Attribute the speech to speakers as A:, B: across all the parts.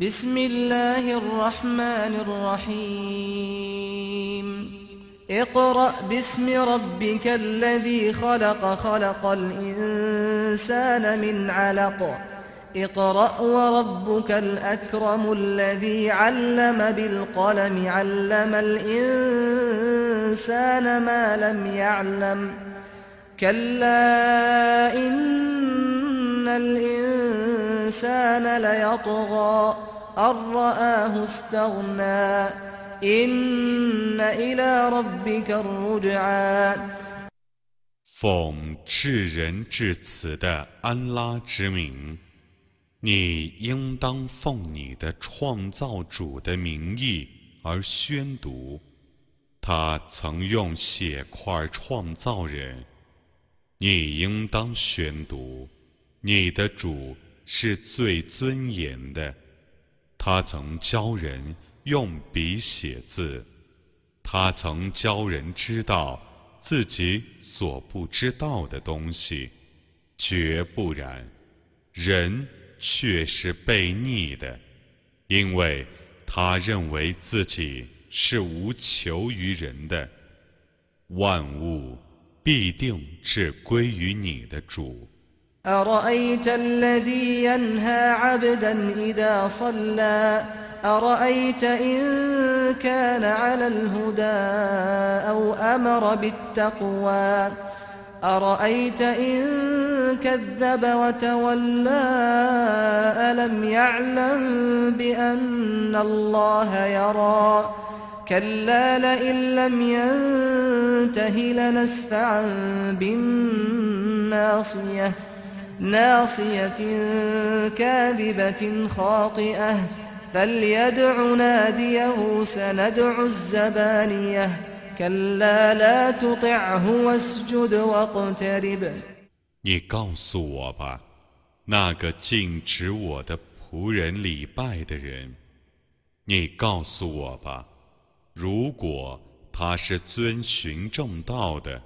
A: بسم الله الرحمن الرحيم. اقرأ باسم ربك الذي خلق خلق الإنسان من علق. اقرأ وربك الأكرم الذي علم بالقلم علم الإنسان ما لم يعلم. كلا إن الإنسان ليطغى أن رآه استغنى إن إلى ربك الرجعى
B: 奉至仁至慈的安拉之名，你应当奉你的创造主的名义而宣读。他曾用血块创造人，你应当宣读。你的主 是最尊严的。他曾教人用笔写字，他曾教人知道自己所不知道的东西，绝不然，人却是被逆的，因为他认为自己是无求于人的，万物必定是归于你的主。
A: أرأيت الذي ينهى عبدا إذا صلى؟ أرأيت إن كان على الهدى أو أمر بالتقوى؟ أرأيت إن كذب وتولى؟ ألم يعلم بأن الله يرى؟ كلا لئن لم ينته لنسفعا بالناصية. ناصية كاذبة خاطئة فليدع ناديه سندع الزبانية كلا لا تطعه واسجد واقترب
B: 你告诉我吧，那个禁止我的仆人礼拜的人，你告诉我吧，如果他是遵循正道的，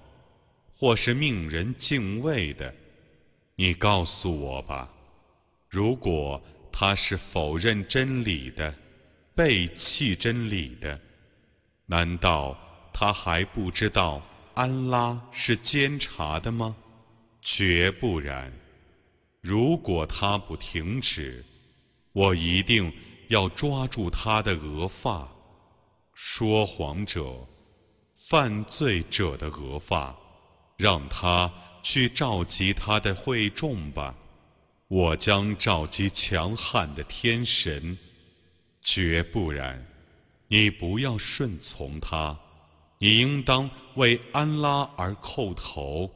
B: 或是命人敬畏的。 你告诉我吧，如果他是否认真理的，背弃真理的，难道他还不知道安拉是监察的吗？绝不然。如果他不停止，我一定要抓住他的额发，说谎者、犯罪者的额发，让他。去召集他的会众吧，我将召集强悍的天神，绝不然，你不要顺从他，你应当为安拉而叩头，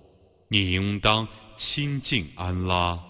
B: 你应当亲近安拉。